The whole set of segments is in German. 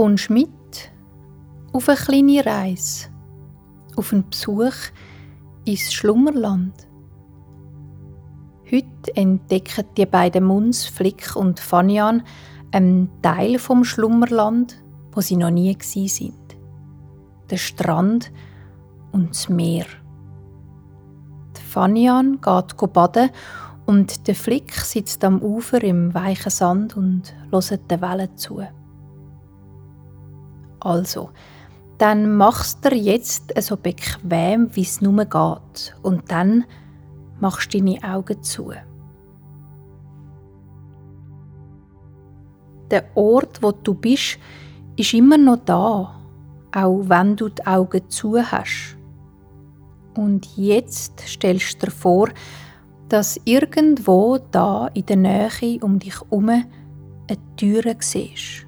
kommst mit auf eine kleine Reise, auf einen Besuch ins Schlummerland. Heute entdecken die beiden Muns, Flick und Fanian, einen Teil vom Schlummerland, wo sie noch nie gsi sind. Der Strand und das Meer. Die Fanian geht baden und der Flick sitzt am Ufer im weichen Sand und hört den Wellen zu. Also, dann machst du jetzt so bequem, wie es nur geht. Und dann machst du deine Augen zu. Der Ort, wo du bist, ist immer noch da, auch wenn du die Augen zu hast. Und jetzt stellst du dir vor, dass irgendwo da in der Nähe um dich herum eine Türe siehst.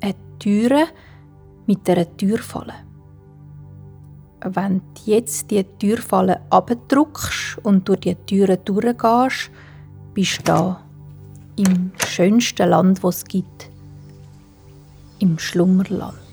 Eine Türe mit einer Türfalle. Wenn du jetzt die Türfalle abdruckst und durch die Türe durchgehst, bist du da im schönsten Land, das es gibt, im Schlummerland.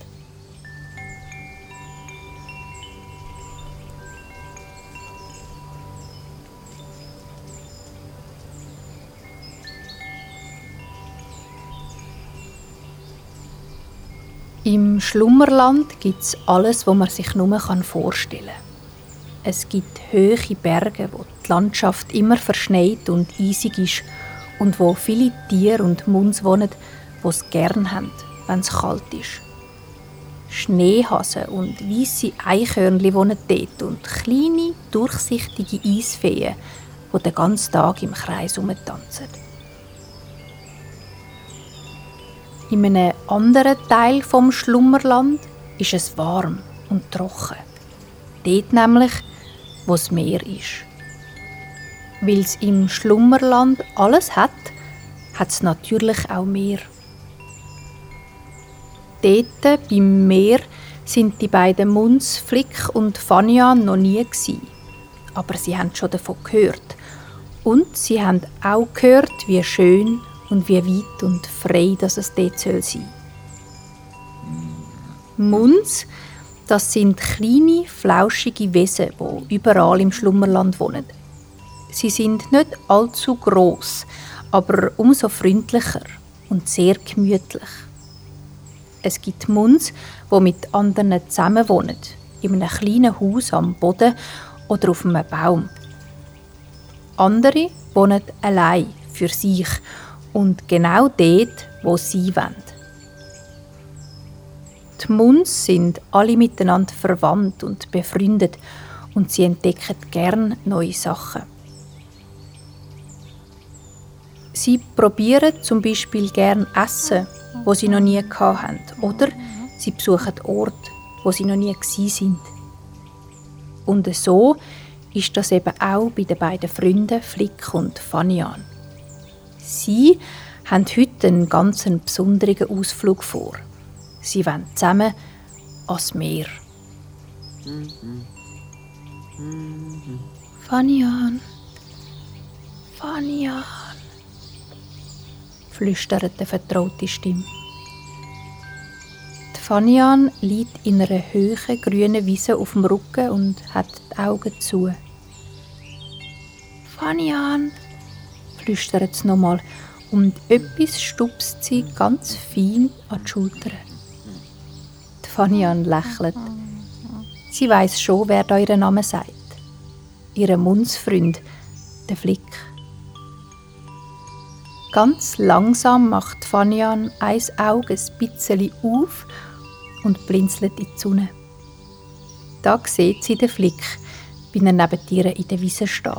Im Schlummerland gibt es alles, was man sich nur vorstellen kann. Es gibt hohe Berge, wo die Landschaft immer verschneit und eisig ist und wo viele Tiere und Muns wohnen, die es gern haben, wenn es kalt ist. Schneehasen und weiße Eichhörnchen wohnen dort und kleine, durchsichtige Eisfeen, die den ganzen Tag im Kreis herumtanzen. In einem anderen Teil vom Schlummerland ist es warm und trocken. Dort nämlich, wo das Meer ist. Weil es im Schlummerland alles hat, hat es natürlich auch Meer. Dort beim Meer sind die beiden Muns, Flick und Fania noch nie gewesen. Aber sie haben schon davon gehört. Und sie haben auch gehört, wie schön und wie weit und frei dass es dort sein soll. Muns, das sind kleine, flauschige Wesen, die überall im Schlummerland wohnen. Sie sind nicht allzu groß, aber umso freundlicher und sehr gemütlich. Es gibt Muns, die mit anderen zusammen wohnen, in einem kleinen Haus am Boden oder auf einem Baum. Andere wohnen allein für sich und genau dort, wo sie wollen. Die Muns sind alle miteinander verwandt und befreundet und sie entdecken gern neue Sachen. Sie probieren zum Beispiel gern Essen, wo sie noch nie hatten, oder sie besuchen Orte, wo sie noch nie sind. Und so ist das eben auch bei den beiden Freunden Flick und Fanian. Sie haben heute einen ganz besonderen Ausflug vor. Sie wollen zusammen ans Meer. Fanian, Fanian, flüstert eine vertraute Stimme. Die Fanian liegt in einer hohen grünen Wiese auf dem Rücken und hat die Augen zu. Fanian, flüstert sie nochmal und etwas stupst sie ganz fein an die Schulter. Die Fanian lächelt. Sie weiß schon, wer da ihren Namen sagt. Ihr Mundsfreund, der Flick. Ganz langsam macht Fanian ein Auge ein bisschen auf und blinzelt in die Sonne. Da sieht sie den Flick, wie er neben ihr in der Wiese steht.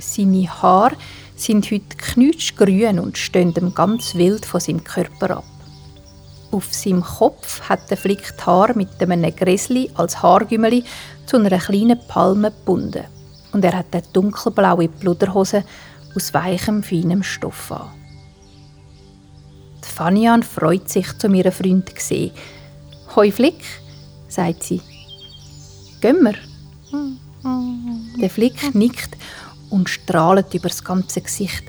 Seine Haare sind heute knutschgrün und stehen ihm ganz wild von seinem Körper ab. Auf seinem Kopf hat der Flick die Haare mit einem Gräsli als Haargümmeli zu einer kleinen Palme gebunden. Und er hat eine dunkelblaue Pluderhose aus weichem, feinem Stoff an. Die Fanian freut sich, zu ihrem Freund zu sehen. «Hoi Flick», sagt sie. «Gehen wir?» Der Flick nickt und strahlt über das ganze Gesicht.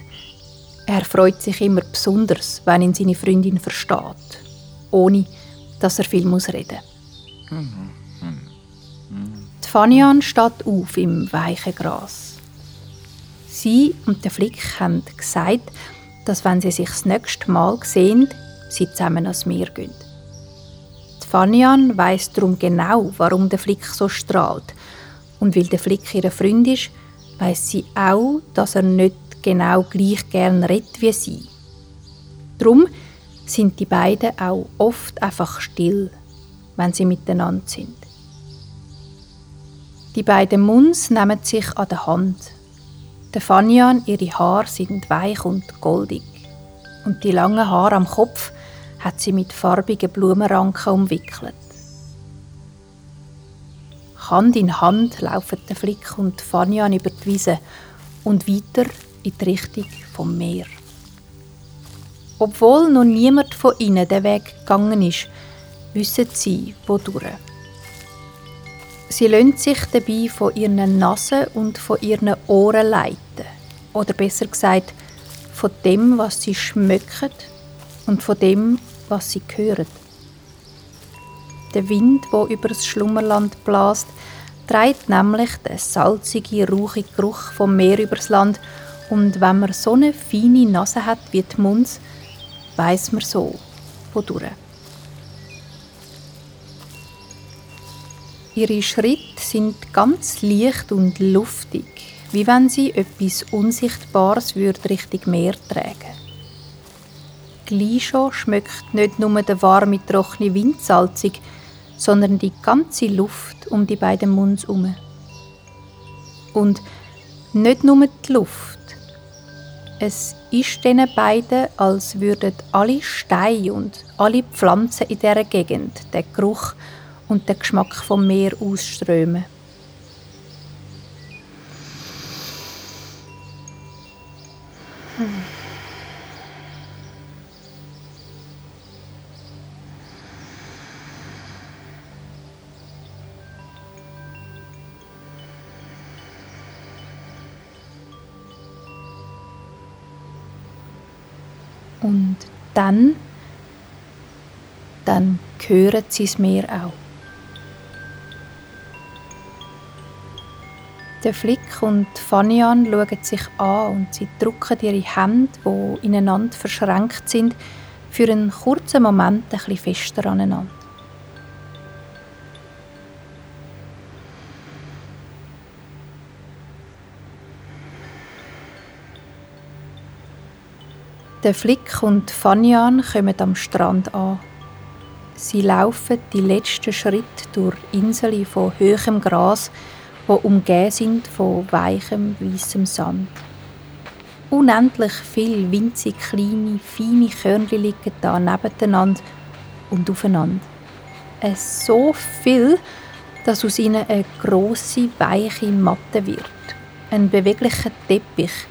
Er freut sich immer besonders, wenn ihn seine Freundin versteht. ohne dass er viel muss reden muss. Die Fanian steht auf im weichen Gras. Sie und der Flick haben gesagt, dass wenn sie sich das nächste Mal sehen, sie zusammen ans Meer gehen. Die Fanian weiss darum genau, warum der Flick so strahlt. Und weil der Flick ihr Freund ist, weiss sie auch, dass er nicht genau gleich gern redet wie sie. Drum sind die beiden auch oft einfach still, wenn sie miteinander sind. Die beiden Muns nehmen sich an der Hand. Der Fanian, ihre Haare sind weich und goldig. Und die langen Haare am Kopf hat sie mit farbigen Blumenranken umwickelt. Hand in Hand laufen der Flick und Fanian über die Wiese und weiter in die Richtung vom Meer. Obwohl noch niemand von ihnen den Weg gegangen ist, wissen sie, wodurch. Sie lassen sich dabei von ihren Nasen und von ihren Ohren leiten. Oder besser gesagt, von dem, was sie schmecken und von dem, was sie hören. Der Wind, wo über das Schlummerland bläst, trägt nämlich den salzigen, rauchigen Geruch vom Meer übers Land. Und wenn man so eine feine Nase hat wie die Munz, weiß man so, wodurch. Ihre Schritte sind ganz leicht und luftig, wie wenn sie etwas Unsichtbares würde Richtung Meer tragen. Gleich schon schmeckt nicht nur der warme, trockene Wind salzig, sondern die ganze Luft um die beiden Munds herum. Und nicht nur die Luft. Es ist diesen beiden, als würden alle Steine und alle Pflanzen in dieser Gegend den Geruch und den Geschmack vom Meer ausströmen. Und dann, dann hören sie es Meer auch. Der Flick und Fanian schauen sich an und sie drücken ihre Hände, die ineinander verschränkt sind, für einen kurzen Moment ein bisschen fester aneinander. Der Flick und Fanian kommen am Strand an. Sie laufen die letzten Schritte durch Inseln von hohem Gras, die umgeben sind von weichem, weißem Sand. Unendlich viele winzig kleine, feine Körnchen liegen da nebeneinander und aufeinander. Es so viel, dass aus ihnen eine große, weiche Matte wird. Ein beweglicher Teppich,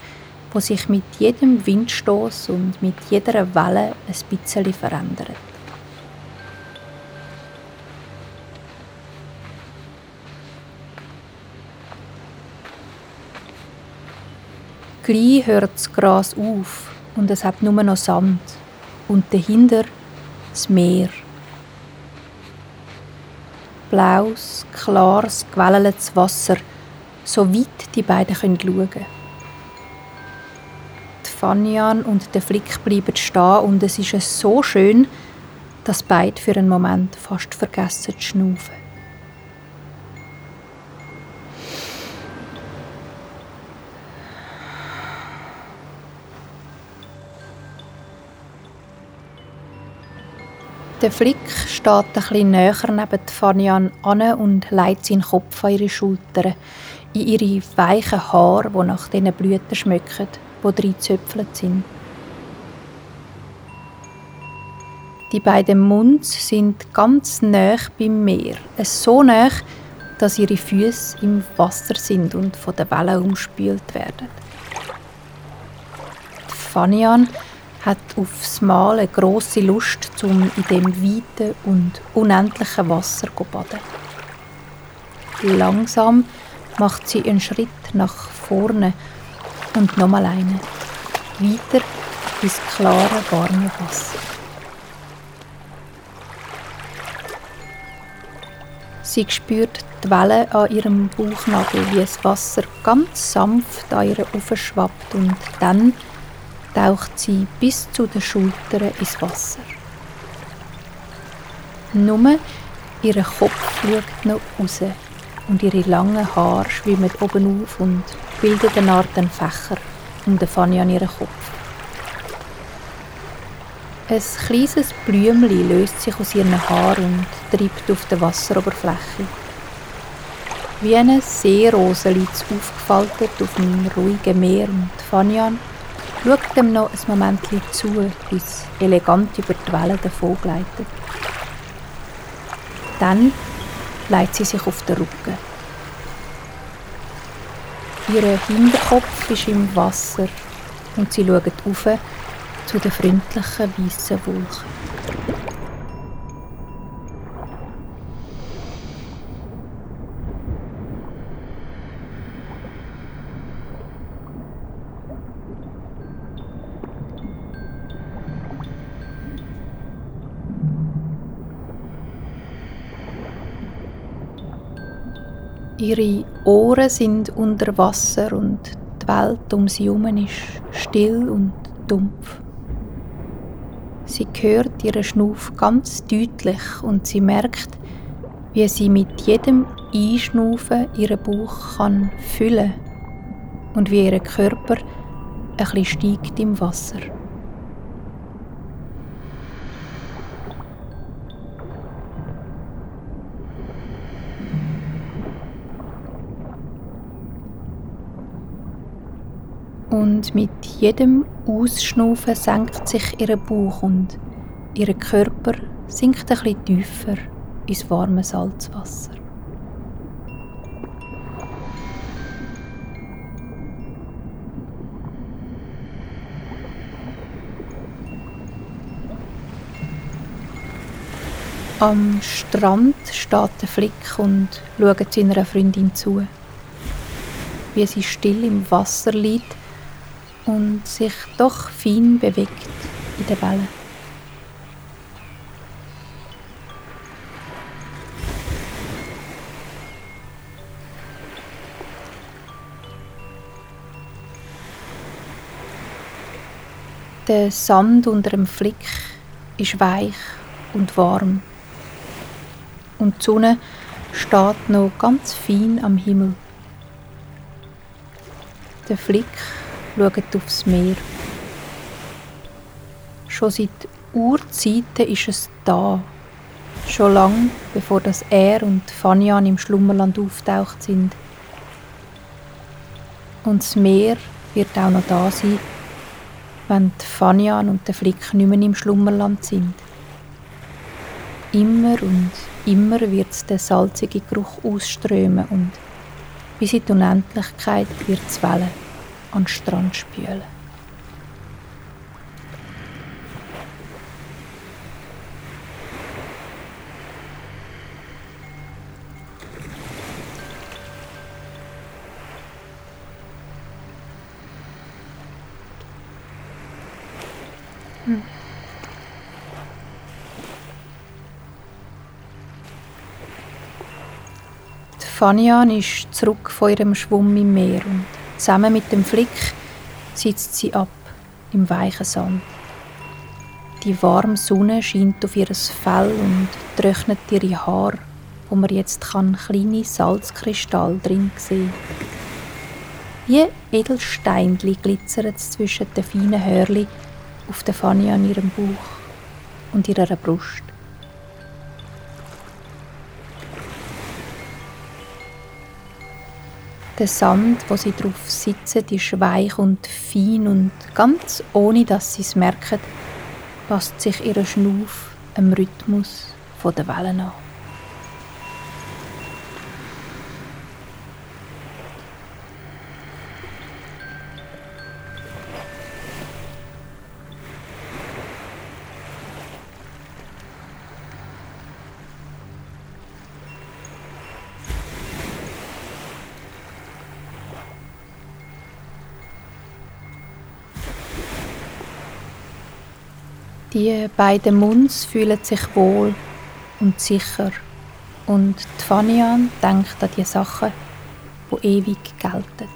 wo sich mit jedem Windstoß und mit jeder Welle ein bisschen verändert. Gleich hört das Gras auf und es hat nur noch Sand und dahinter das Meer. Blaues, klares, gewelleltes Wasser, so weit die beiden schauen können. Fanian und der Flick bleiben stehen und es ist so schön, dass beide für einen Moment fast vergessen zu schnaufen. Der Flick steht ein bisschen näher neben Fanian an und legt seinen Kopf an ihre Schultern, in ihre weichen Haare, die nach diesen Blüten schmecken, die drin gezöpfelt sind. Die beiden Munds sind ganz nah beim Meer. Es so nah, dass ihre Füße im Wasser sind und von den Wellen umspült werden. Die Fanian hat aufs Mal eine grosse Lust, um in dem weiten und unendlichen Wasser zu baden. Langsam macht sie einen Schritt nach vorne und nochmal eine. Weiter ins klare, warme Wasser. Sie spürt die Wellen an ihrem Bauchnabel, wie das Wasser ganz sanft an ihr aufschwappt und dann taucht sie bis zu den Schultern ins Wasser. Nur ihr Kopf schaut noch raus und ihre langen Haare schwimmen oben auf und bilden eine Art Fächer um den Fanny an ihren Kopf. Ein kleines Blümchen löst sich aus ihren Haaren und treibt auf der Wasseroberfläche. Wie eine Seerose liegt es aufgefaltet auf dem ruhigen Meer und Fanyan schaut ihm noch ein Moment zu, bis elegant über die Wellen davon gleitet. Dann legt sie sich auf den Rücken. Ihr Hinterkopf ist im Wasser und sie schaut auf zu den freundlichen weißen Wolken. Ihre Ohren sind unter Wasser und die Welt um sie herum ist still und dumpf. Sie hört ihren Schnuff ganz deutlich und sie merkt, wie sie mit jedem Einschnaufen ihren Bauch kann füllen und wie ihr Körper ein bisschen steigt im Wasser. Und mit jedem Ausschnaufen senkt sich ihr Bauch und ihr Körper sinkt ein bisschen tiefer ins warme Salzwasser. Am Strand steht der Flick und schaut seiner Freundin zu, wie sie still im Wasser liegt und sich doch fein bewegt in der Wellen. Der Sand unter dem Flick ist weich und warm. Und die Sonne steht noch ganz fein am Himmel. Der Flick schauen aufs Meer. Schon seit Urzeiten ist es da. Schon lang, bevor das er und Fanyan im Schlummerland auftaucht sind. Und das Meer wird auch noch da sein, wenn die Fanyan und der Flick nicht mehr im Schlummerland sind. Immer und immer wird der salzige Geruch ausströmen und bis in die Unendlichkeit wird es wellen an den Strand spülen. Hm. Fanian ist zurück von ihrem Schwumm im Meer und Zusammen mit dem Flick sitzt sie ab im weichen Sand. Die warme Sonne scheint auf ihr Fell und trocknet ihre Haare, wo man jetzt kann kleine Salzkristalle drin sehen. Wie Edelsteinli glitzern zwischen den feinen Hörli auf der Fanny an ihrem Bauch und ihrer Brust. Der Sand, wo sie drauf sitzen, ist weich und fein und ganz ohne dass sie es merken, passt sich ihr Schnuff am Rhythmus der Wellen an. Die beiden Munds fühlen sich wohl und sicher Und die Fanian denkt an die Sachen, die ewig gelten.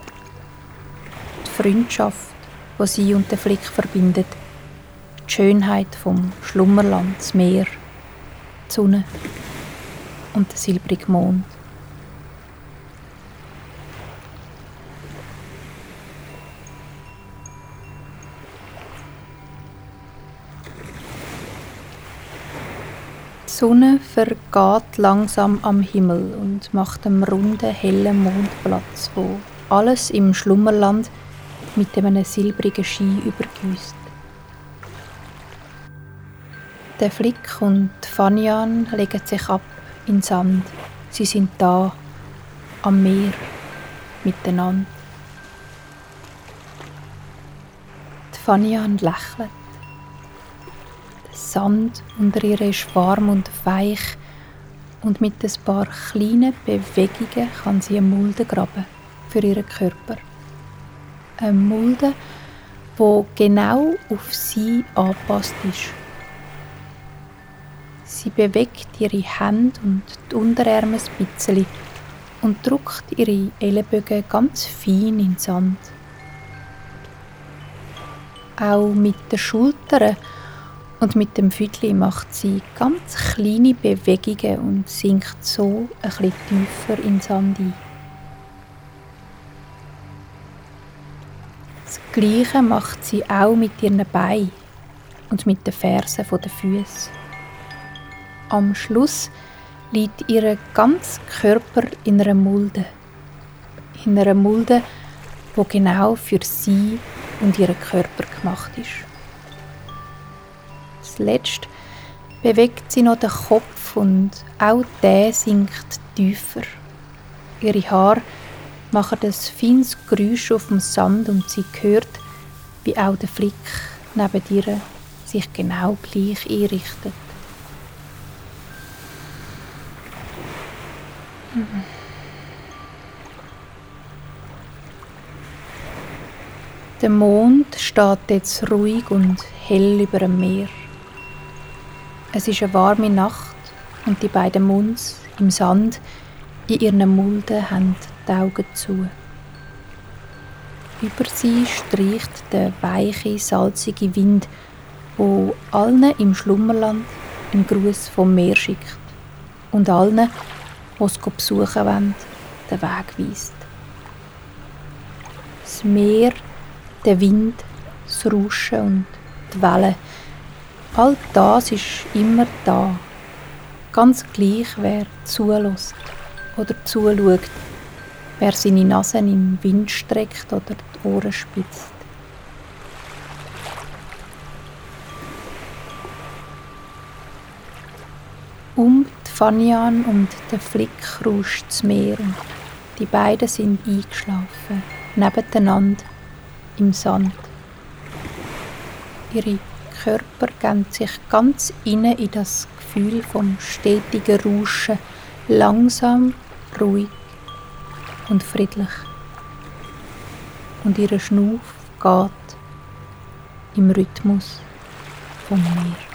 Die Freundschaft, die sie und den Flick verbindet. Die Schönheit vom Schlummerland, das Meer, die Sonne und der silbrige Mond. Sonne vergeht langsam am Himmel und macht einem runden, hellen Mond Platz, wo alles im Schlummerland mit einem silbrigen Ski übergüßt. Der Flick und Fanian legen sich ab in Sand. Sie sind da, am Meer, miteinander. Die Fanian lächelt. Sand unter ihr ist warm und weich und mit ein paar kleinen Bewegungen kann sie eine Mulde graben für ihren Körper. Eine Mulde, wo genau auf sie angepasst ist. Sie bewegt ihre Hände und die Unterarme ein bisschen und drückt ihre Ellenbögen ganz fein in den Sand. Auch mit den Schultern und mit dem Füdli macht sie ganz kleine Bewegungen und sinkt so ein bisschen tiefer in den Sand ein. Das Gleiche macht sie auch mit ihren Beinen und mit den Fersen der Füße. Am Schluss liegt ihr ganzer Körper in einer Mulde. In einer Mulde, wo genau für sie und ihren Körper gemacht ist. Zuletzt bewegt sie noch den Kopf und auch der sinkt tiefer. Ihre Haare machen ein feines Geräusch auf dem Sand und sie hört, wie auch der Flick neben ihr sich genau gleich einrichtet. Der Mond steht jetzt ruhig und hell über dem Meer. Es ist eine warme Nacht und die beiden Munds im Sand in ihren Mulden haben die Augen zu. Über sie streicht der weiche, salzige Wind, wo allen im Schlummerland einen Gruß vom Meer schickt und allen, die es besuchen wollen, den Weg weist. Das Meer, der Wind, das Rauschen und die Wellen All das ist immer da. Ganz gleich, wer zulässt oder zuschaut, wer seine Nase im Wind streckt oder die Ohren spitzt. Um die Fanian und den Flick rauscht das Meer die beiden sind eingeschlafen, nebeneinander im Sand. Ihre Körper geben sich ganz inne in das Gefühl vom stetigen Rauschen, langsam, ruhig und friedlich. Und ihre Schnuff geht im Rhythmus vom Meer.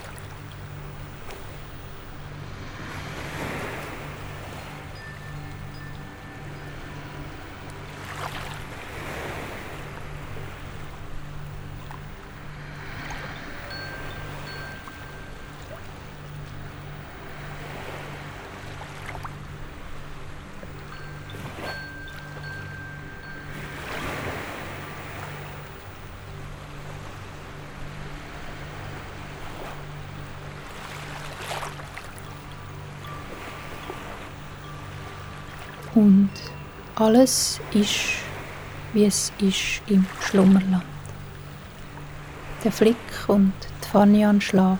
Und alles ist, wie es ist im Schlummerland. Der Flick und die Fanian schlafen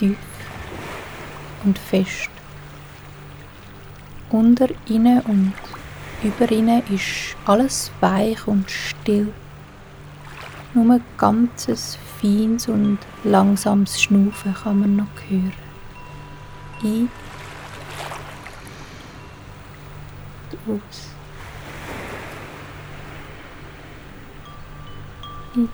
tief und fest. Unter ihnen und über ihnen ist alles weich und still. Nur ein ganzes feines und langsames Schnaufen kann man noch hören. Ein aus. In